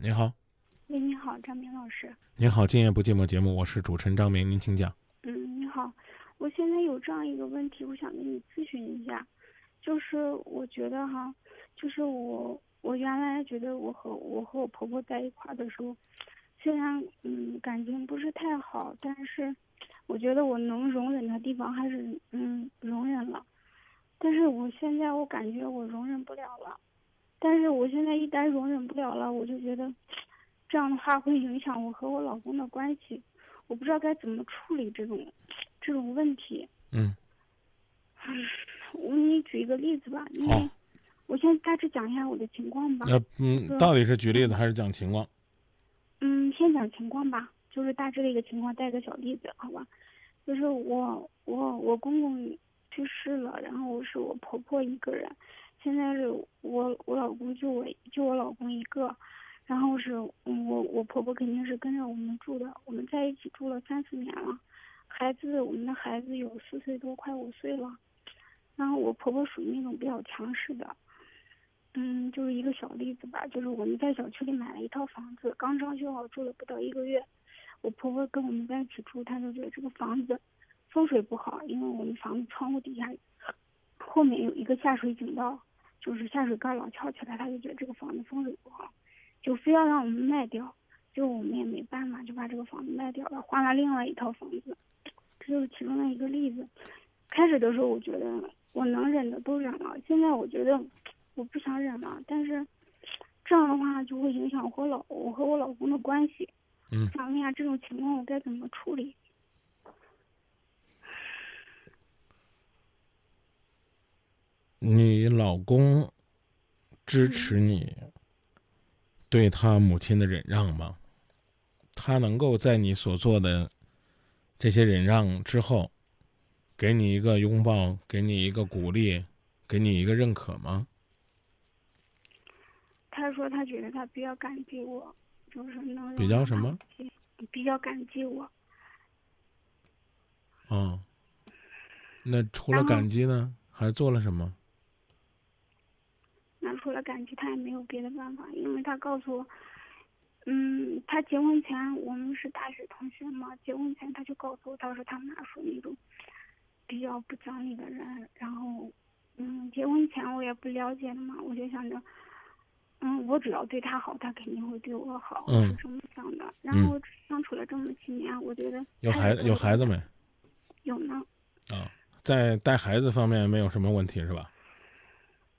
你好，喂，你好，张明老师。您好，今夜不寂寞节目，我是主持人张明，您请讲。嗯，你好，我现在有这样一个问题，我想跟你咨询一下，就是我觉得哈，就是我我原来觉得我和我和我婆婆在一块儿的时候，虽然嗯感情不是太好，但是我觉得我能容忍的地方还是嗯容忍了，但是我现在我感觉我容忍不了了，但是我现在一旦容忍不了了，我就觉得。这样的话会影响我和我老公的关系，我不知道该怎么处理这种这种问题。嗯。我给你举一个例子吧，因为我先大致讲一下我的情况吧。那嗯，到底是举例子还是讲情况？嗯，先讲情况吧，就是大致的一个情况，带个小例子，好吧？就是我我我公公去世了，然后是我婆婆一个人，现在是我我老公就我就我老公一个。然后是我我婆婆肯定是跟着我们住的，我们在一起住了三四年了，孩子我们的孩子有四岁多快五岁了，然后我婆婆属于那种比较强势的，嗯，就是一个小例子吧，就是我们在小区里买了一套房子，刚装修好住了不到一个月，我婆婆跟我们在一起住，她就觉得这个房子风水不好，因为我们房子窗户底下后面有一个下水井道，就是下水盖老翘起来，他就觉得这个房子风水不好。就非要让我们卖掉，就我们也没办法，就把这个房子卖掉了，换了另外一套房子。这就是其中的一个例子。开始的时候，我觉得我能忍的都忍了，现在我觉得我不想忍了。但是这样的话就会影响我和老我和我老公的关系。嗯。想问一下这种情况我该怎么处理？你老公支持你？对他母亲的忍让吗？他能够在你所做的这些忍让之后，给你一个拥抱，给你一个鼓励，给你一个认可吗？他说他觉得他比较感激我，就是能比较什么？比较感激我。哦，那除了感激呢，还做了什么？除了感激，他也没有别的办法，因为他告诉我，嗯，他结婚前我们是大学同学嘛，结婚前他就告诉我，他说他们俩属于那种比较不讲理的人，然后，嗯，结婚前我也不了解的嘛，我就想着，嗯，我只要对他好，他肯定会对我好，是这么想的。然后相处了这么几年，我觉得有孩有孩子没？有呢。啊，在带孩子方面没有什么问题是吧？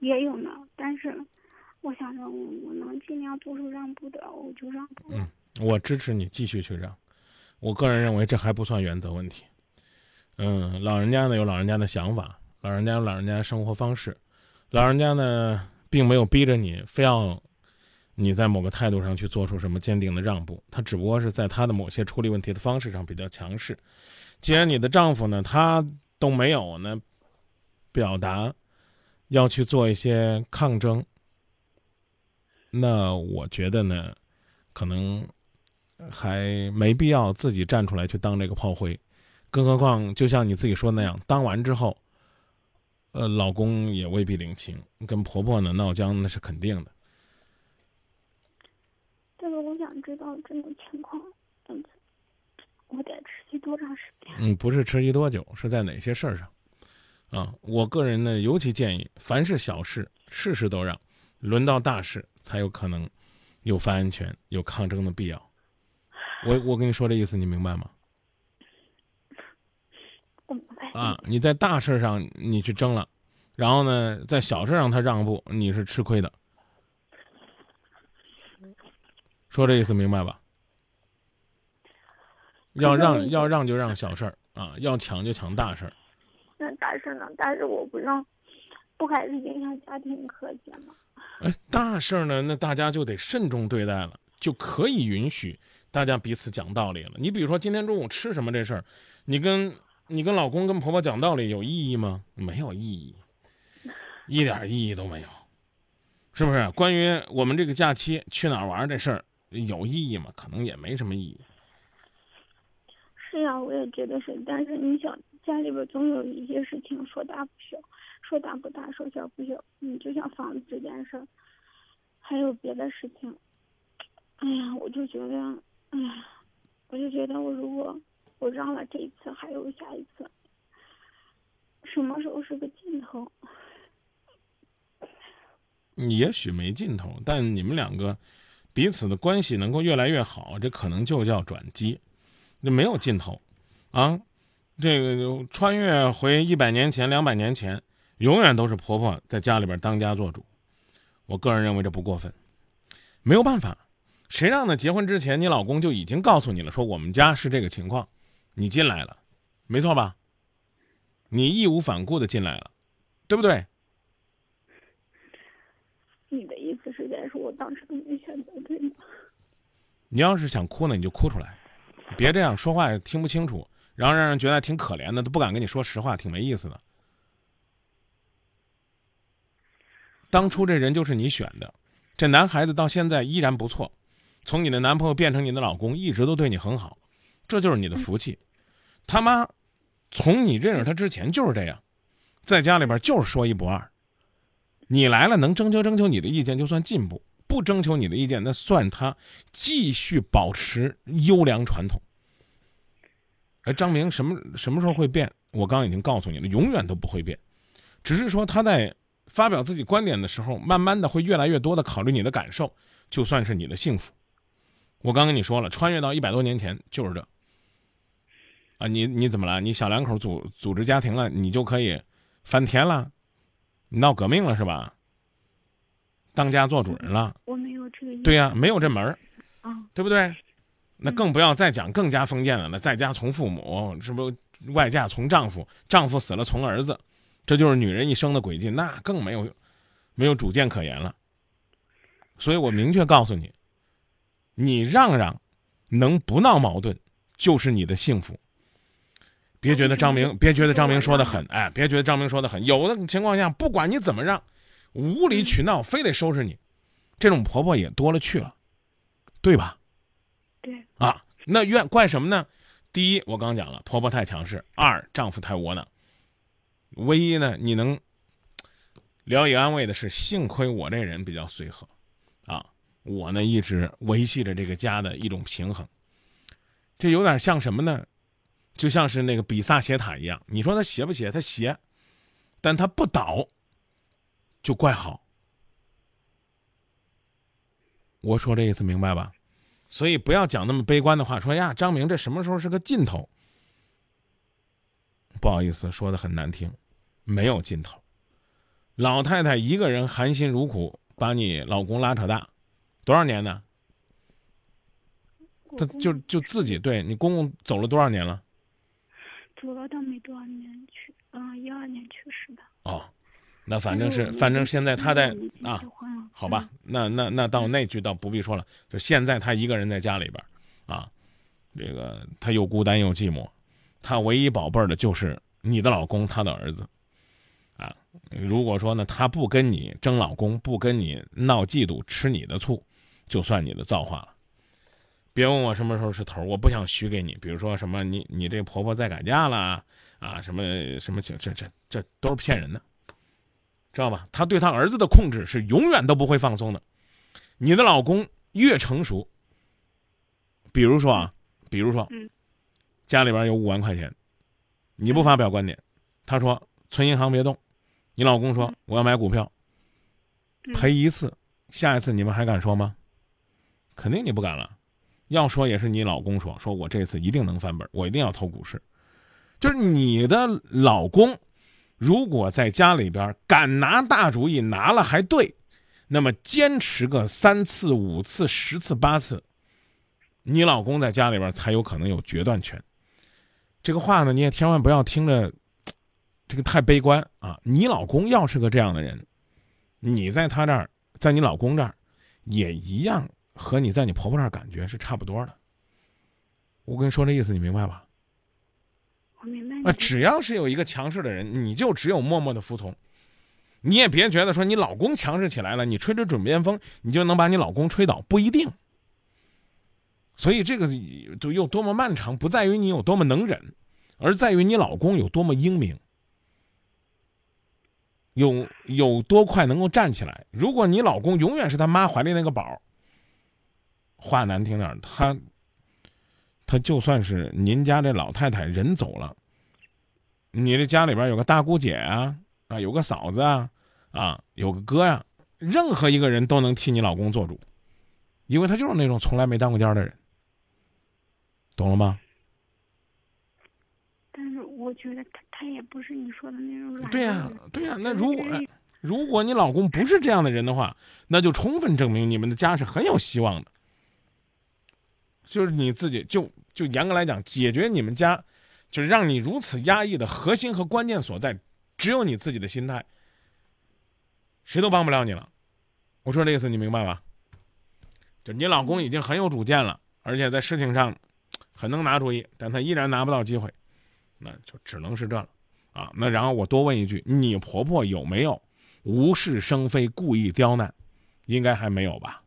也有呢，但是我想着我我能尽量做出让步的，我就让步。嗯，我支持你继续去让。我个人认为这还不算原则问题。嗯，老人家呢有老人家的想法，老人家有老人家的生活方式，老人家呢并没有逼着你非要你在某个态度上去做出什么坚定的让步，他只不过是在他的某些处理问题的方式上比较强势。既然你的丈夫呢他都没有呢表达。要去做一些抗争，那我觉得呢，可能还没必要自己站出来去当这个炮灰，更何况就像你自己说那样，当完之后，呃，老公也未必领情，跟婆婆呢闹僵那是肯定的。这个我想知道这种情况，嗯，我得持续多长时间？嗯，不是持续多久，是在哪些事儿上？啊，我个人呢，尤其建议，凡是小事，事事都让，轮到大事才有可能有发言权、有抗争的必要。我我跟你说这意思，你明白吗？啊，你在大事上你去争了，然后呢，在小事上他让步，你是吃亏的。说这意思明白吧？要让要让就让小事儿啊，要抢就抢大事儿。那大事呢？但是我不让，不还是影响家庭和谐吗？哎，大事呢？那大家就得慎重对待了，就可以允许大家彼此讲道理了。你比如说今天中午吃什么这事儿，你跟你跟老公跟婆婆讲道理有意义吗？没有意义，一点意义都没有，是不是？关于我们这个假期去哪儿玩这事儿有意义吗？可能也没什么意义。是呀，我也觉得是，但是你想。家里边总有一些事情说大不小，说大不大，说小不小。嗯，就像房子这件事儿，还有别的事情。哎呀我就觉得，哎呀，我就觉得我如果我让了这一次，还有下一次，什么时候是个尽头？也许没尽头，但你们两个彼此的关系能够越来越好，这可能就叫转机，那没有尽头啊！这个穿越回一百年前、两百年前，永远都是婆婆在家里边当家做主。我个人认为这不过分，没有办法，谁让呢？结婚之前你老公就已经告诉你了，说我们家是这个情况，你进来了，没错吧？你义无反顾的进来了，对不对？你的意思是在说我当时都没选择对吗？你要是想哭呢，你就哭出来，别这样说话听不清楚，然后让人觉得挺可怜的，都不敢跟你说实话，挺没意思的。当初这人就是你选的，这男孩子到现在依然不错，从你的男朋友变成你的老公，一直都对你很好，这就是你的福气。他妈，从你认识他之前就是这样，在家里边就是说一不二。你来了，能征求征求你的意见就算进步，不征求你的意见那算他继续保持优良传统。而张明什么什么时候会变？我刚刚已经告诉你了，永远都不会变，只是说他在发表自己观点的时候，慢慢的会越来越多的考虑你的感受，就算是你的幸福。我刚跟你说了，穿越到一百多年前就是这。啊，你你怎么了？你小两口组组织家庭了，你就可以翻天了？你闹革命了是吧？当家做主人了？我没有这个意思。对呀，没有这门儿，啊，对不对？那更不要再讲更加封建的了，在家从父母，是不外嫁从丈夫，丈夫死了从儿子，这就是女人一生的轨迹，那更没有没有主见可言了。所以我明确告诉你，你让让，能不闹矛盾，就是你的幸福。别觉得张明，别觉得张明说的狠，哎，别觉得张明说的狠。有的情况下，不管你怎么让，无理取闹，非得收拾你，这种婆婆也多了去了，对吧？对。啊，那怨怪什么呢？第一，我刚讲了，婆婆太强势；二，丈夫太窝囊。唯一呢，你能聊以安慰的是，幸亏我这人比较随和，啊，我呢一直维系着这个家的一种平衡。这有点像什么呢？就像是那个比萨斜塔一样，你说它斜不斜？它斜，但它不倒，就怪好。我说这意思明白吧？所以不要讲那么悲观的话，说呀，张明这什么时候是个尽头？不好意思，说的很难听，没有尽头。老太太一个人含辛茹苦把你老公拉扯大，多少年呢？他就就自己对你公公走了多少年了？走了倒没多少年去，嗯，一二年去世的。哦，那反正是，反正现在他在啊，好吧，那那那到那句倒不必说了，就现在他一个人在家里边，啊，这个他又孤单又寂寞，他唯一宝贝儿的就是你的老公，他的儿子，啊，如果说呢，他不跟你争老公，不跟你闹嫉妒，吃你的醋，就算你的造化了。别问我什么时候是头，我不想许给你。比如说什么，你你这婆婆再改嫁了啊，什么什么，这这这都是骗人的，知道吧？他对他儿子的控制是永远都不会放松的。你的老公越成熟，比如说啊，比如说，家里边有五万块钱，你不发表观点，他说存银行别动，你老公说我要买股票，赔一次，下一次你们还敢说吗？肯定你不敢了。要说也是你老公说，说我这次一定能翻本，我一定要投股市。就是你的老公，如果在家里边敢拿大主意，拿了还对，那么坚持个三次、五次、十次、八次，你老公在家里边才有可能有决断权。这个话呢，你也千万不要听着，这个太悲观啊！你老公要是个这样的人，你在他这儿，在你老公这儿，也一样。和你在你婆婆那儿感觉是差不多的，我跟你说这意思，你明白吧？我明白。啊，只要是有一个强势的人，你就只有默默的服从。你也别觉得说你老公强势起来了，你吹着准边风，你就能把你老公吹倒，不一定。所以这个就有多么漫长，不在于你有多么能忍，而在于你老公有多么英明，有有多快能够站起来。如果你老公永远是他妈怀里那个宝。话难听点儿，他他就算是您家这老太太人走了，你这家里边有个大姑姐啊啊，有个嫂子啊啊，有个哥呀、任何一个人都能替你老公做主，因为他就是那种从来没当过家的人，懂了吗？但是我觉得他他也不是你说的那种软对呀、对呀、那如果如果你老公不是这样的人的话，那就充分证明你们的家是很有希望的。就是你自己就就严格来讲，解决你们家就是让你如此压抑的核心和关键所在，只有你自己的心态，谁都帮不了你了。我说这意思你明白吧？就你老公已经很有主见了，而且在事情上很能拿主意，但他依然拿不到机会，那就只能是这了啊。那然后我多问一句，你婆婆有没有无事生非、故意刁难？应该还没有吧？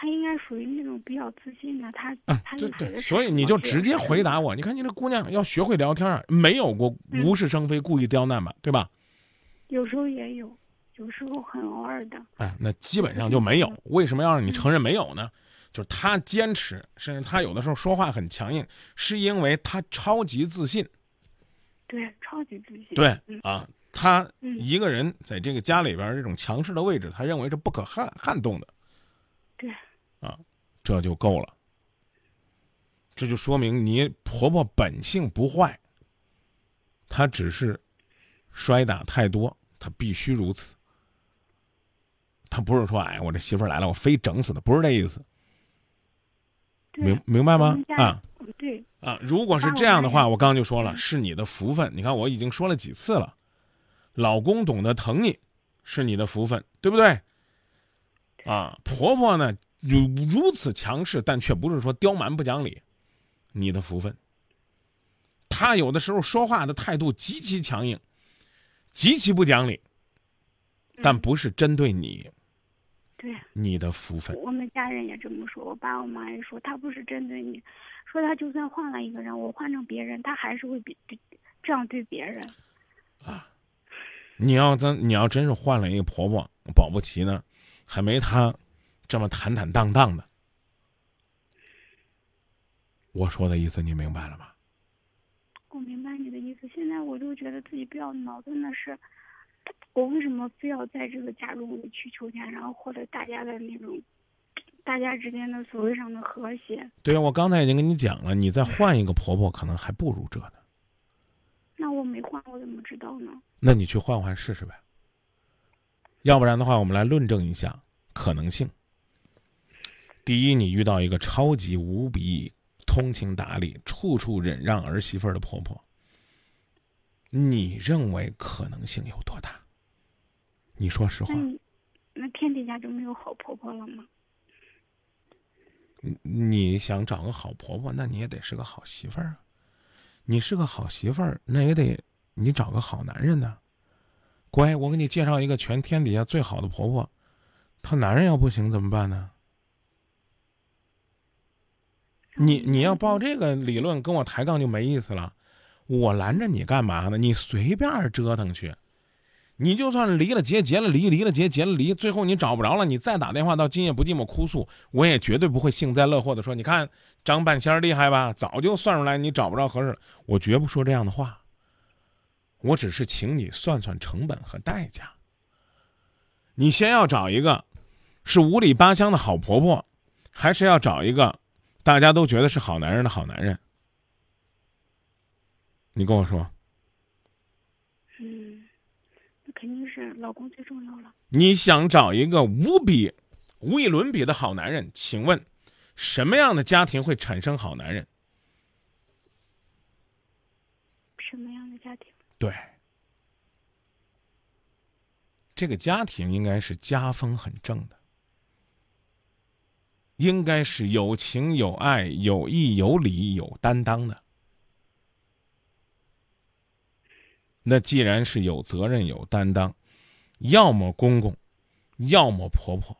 他应该属于那种比较自信的，他啊，他对对，所以你就直接回答我。你看你这姑娘要学会聊天啊，没有过无事生非、故意刁难吧？对吧？有时候也有，有时候很偶尔的。哎，那基本上就没有。为什么要让你承认没有呢？就是他坚持，甚至他有的时候说话很强硬，是因为他超级自信。对，超级自信。对嗯啊，他嗯一个人在这个家里边儿这种强势的位置，他认为是不可撼撼动的。对，啊，这就够了。这就说明你婆婆本性不坏，她只是摔打太多，她必须如此。她不是说，哎，我这媳妇来了，我非整死她，不是这意思，明明白吗啊嗯对，啊！如果是这样的话，我刚刚就说了，嗯是你的福分。你看，我已经说了几次了，老公懂得疼你，是你的福分，对不对？啊，婆婆呢如如此强势，但却不是说刁蛮不讲理，你的福分。他有的时候说话的态度极其强硬，极其不讲理，但嗯不是针对你，对，你的福分。我们家人也这么说，我爸我妈也说，他不是针对你，说他就算换了一个人，我换成别人，他还是会比比这样对别人。啊你要真你要真是换了一个婆婆，保不齐呢，还没她这么坦坦荡荡的。我说的意思你明白了吗？我明白你的意思，现在我就觉得自己比较矛盾的是，我为什么非要在这个家中委曲求全，然后获得大家的那种，大家之间的所谓上的和谐？对我刚才已经跟你讲了，你再换一个婆婆，可能还不如这呢。那我没换，我怎么知道呢？那你去换换试试呗。要不然的话，我们来论证一下可能性。第一，你遇到一个超级无比通情达理、处处忍让儿媳妇儿的婆婆，你认为可能性有多大？你说实话那，那天底下就没有好婆婆了吗？你你想找个好婆婆，那你也得是个好媳妇儿啊。你是个好媳妇儿，那也得你找个好男人呢。乖，我给你介绍一个全天底下最好的婆婆，她男人要不行怎么办呢？你你要报这个理论跟我抬杠就没意思了，我拦着你干嘛呢？你随便折腾去，你就算离了结，结了离，离了结，结了离，最后你找不着了，你再打电话到今夜不寂寞哭诉，我也绝对不会幸灾乐祸的说，你看张半仙儿厉害吧，早就算出来你找不着合适了，我绝不说这样的话。我只是请你算算成本和代价。你先要找一个是五里八乡的好婆婆，还是要找一个大家都觉得是好男人的好男人？你跟我说，嗯，那肯定是老公最重要了。你想找一个无比、无与伦比的好男人？请问，什么样的家庭会产生好男人？什么样的家庭？对，这个家庭应该是家风很正的，应该是有情有爱、有义有礼、有担当的。那既然是有责任、有担当，要么公公，要么婆婆，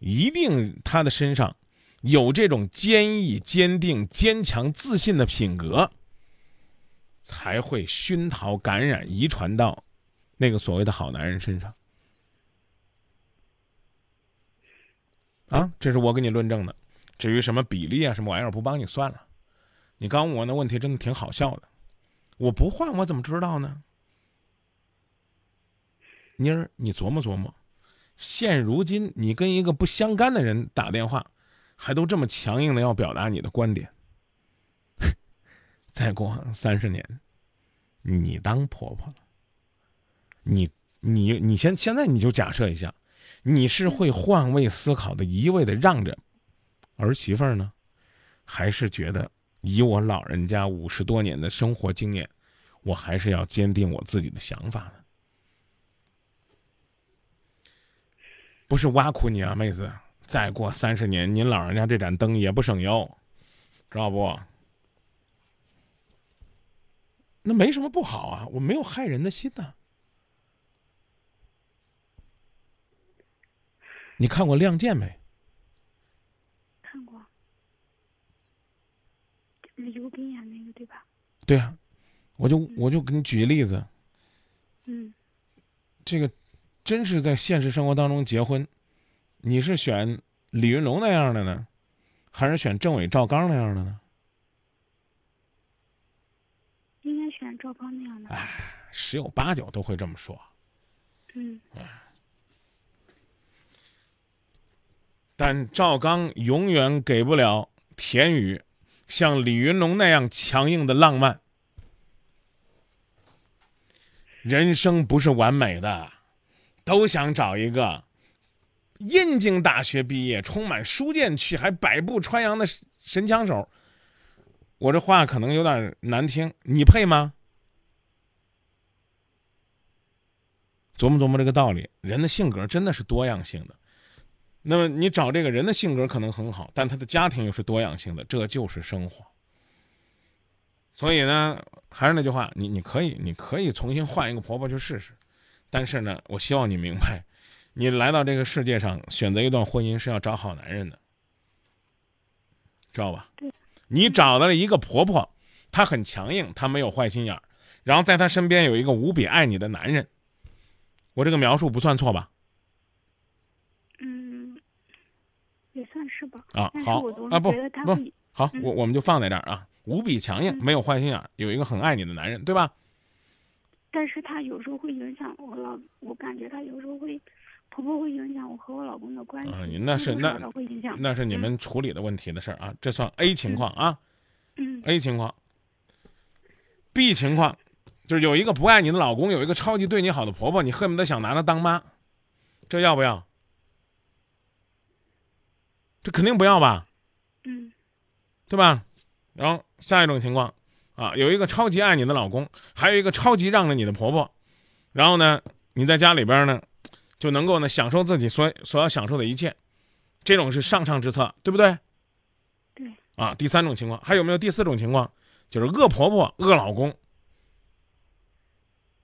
一定她的身上有这种坚毅、坚定、坚强、自信的品格。才会熏陶、感染、遗传到，，，那个所谓的好男人身上。啊，这是我给你论证的。至于什么比例啊，什么玩意儿，不帮你算了。你刚问我那问题真的挺好笑的。我不换，我怎么知道呢？妮儿，你琢磨琢磨，现如今你跟一个不相干的人打电话，还都这么强硬的要表达你的观点。再过三十年，你当婆婆了，你你你先现在你就假设一下，你是会换位思考的，一味的让着儿媳妇儿呢，还是觉得以我老人家五十多年的生活经验，我还是要坚定我自己的想法呢？不是挖苦你啊，妹子！再过三十年，您老人家这盏灯也不省油，知道不？那没什么不好啊，我没有害人的心呐。你看过《亮剑》没？看过，李幼斌演那个对吧？对啊，我就我就给你举个例子，嗯，这个真是在现实生活当中结婚，你是选李云龙那样的呢，还是选政委赵刚那样的呢？应该选赵刚那样的。哎，十有八九都会这么说。嗯，但赵刚永远给不了田雨像李云龙那样强硬的浪漫。人生不是完美的，都想找一个燕京大学毕业、充满书卷气还百步穿杨的神枪手。我这话可能有点难听，你配吗？琢磨琢磨这个道理，人的性格真的是多样性的。那么你找这个人的性格可能很好，但他的家庭又是多样性的，这就是生活。所以呢，还是那句话，你你可以你可以重新换一个婆婆去试试，但是呢，我希望你明白，你来到这个世界上选择一段婚姻是要找好男人的，知道吧？你找到了一个婆婆，她很强硬，她没有坏心眼儿，然后在她身边有一个无比爱你的男人。我这个描述不算错吧？嗯，也算是吧。啊，好啊，不不好，嗯我我们就放在这儿啊，无比强硬，嗯没有坏心眼儿，有一个很爱你的男人，对吧？但是他有时候会影响我老，我感觉他有时候会，婆婆会影响我和我老公的关系。啊你那是那。那是你们处理的问题的事儿啊，这算 A 情况啊嗯，A 情况。B 情况就是有一个不爱你的老公，有一个超级对你好的婆婆，你恨不得想拿她当妈，这要不要？这肯定不要吧？嗯对吧？然后下一种情况，啊，有一个超级爱你的老公，还有一个超级让着你的婆婆，然后呢，你在家里边呢，就能够呢享受自己所所要享受的一切，这种是上上之策，对不对？对。啊，第三种情况，还有没有第四种情况？就是恶婆婆、恶老公，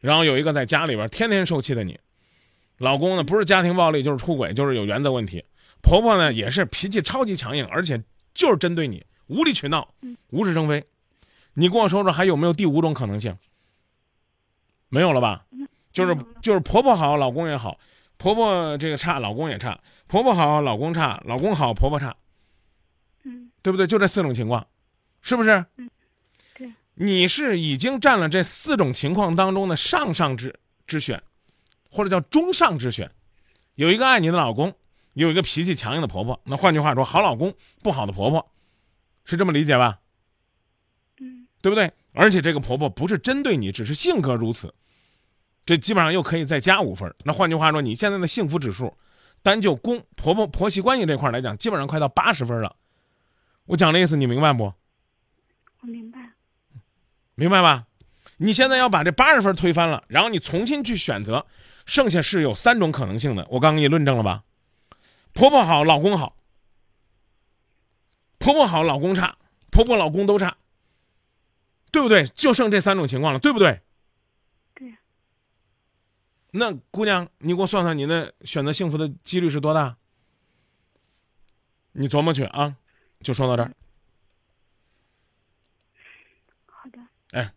然后有一个在家里边天天受气的你，老公呢不是家庭暴力就是出轨，就是有原则问题，婆婆呢也是脾气超级强硬，而且就是针对你，无理取闹嗯，无事生非。你跟我说说还有没有第五种可能性？没有了吧？就是就是婆婆好，老公也好；婆婆这个差，老公也差；婆婆好，老公差；老公好，婆婆差，嗯对不对？就这四种情况，是不是？嗯对。你是已经占了这四种情况当中的上上之之选，或者叫中上之选。有一个爱你的老公，有一个脾气强硬的婆婆。那换句话说，好老公，不好的婆婆，是这么理解吧？嗯对不对？而且这个婆婆不是针对你，只是性格如此，这基本上又可以再加五分。那换句话说，你现在的幸福指数，单就公婆婆婆媳关系这块来讲，基本上快到八十分了。我讲的意思你明白不？我明白。明白吧？你现在要把这八十分推翻了，然后你重新去选择，剩下是有三种可能性的。我刚给你论证了吧？婆婆好，老公好；婆婆好，老公差；婆婆老公都差，对不对？就剩这三种情况了，对不对？对。那姑娘，你给我算算你的选择幸福的几率是多大？你琢磨去啊！就说到这儿，好的。哎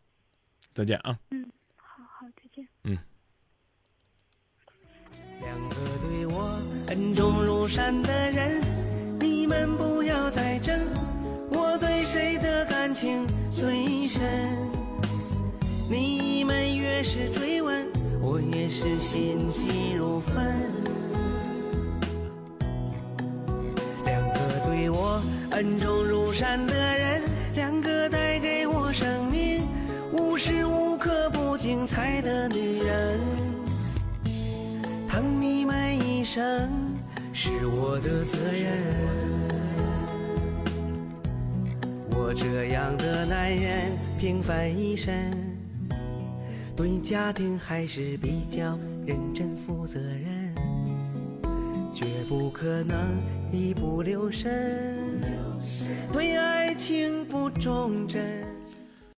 再见啊！嗯，好好，再见。嗯两个对我恩重如山的人，你们不要再争，我对谁的感情最深？你们越是追问，我越是心急如焚。两个对我恩重如山的人，两个带给我生命无时无刻不精彩的女人，疼你们一生是我的责任。我这样的男人，平凡一生，对家庭还是比较认真负责任，绝不可能一不留神，对爱情不忠贞。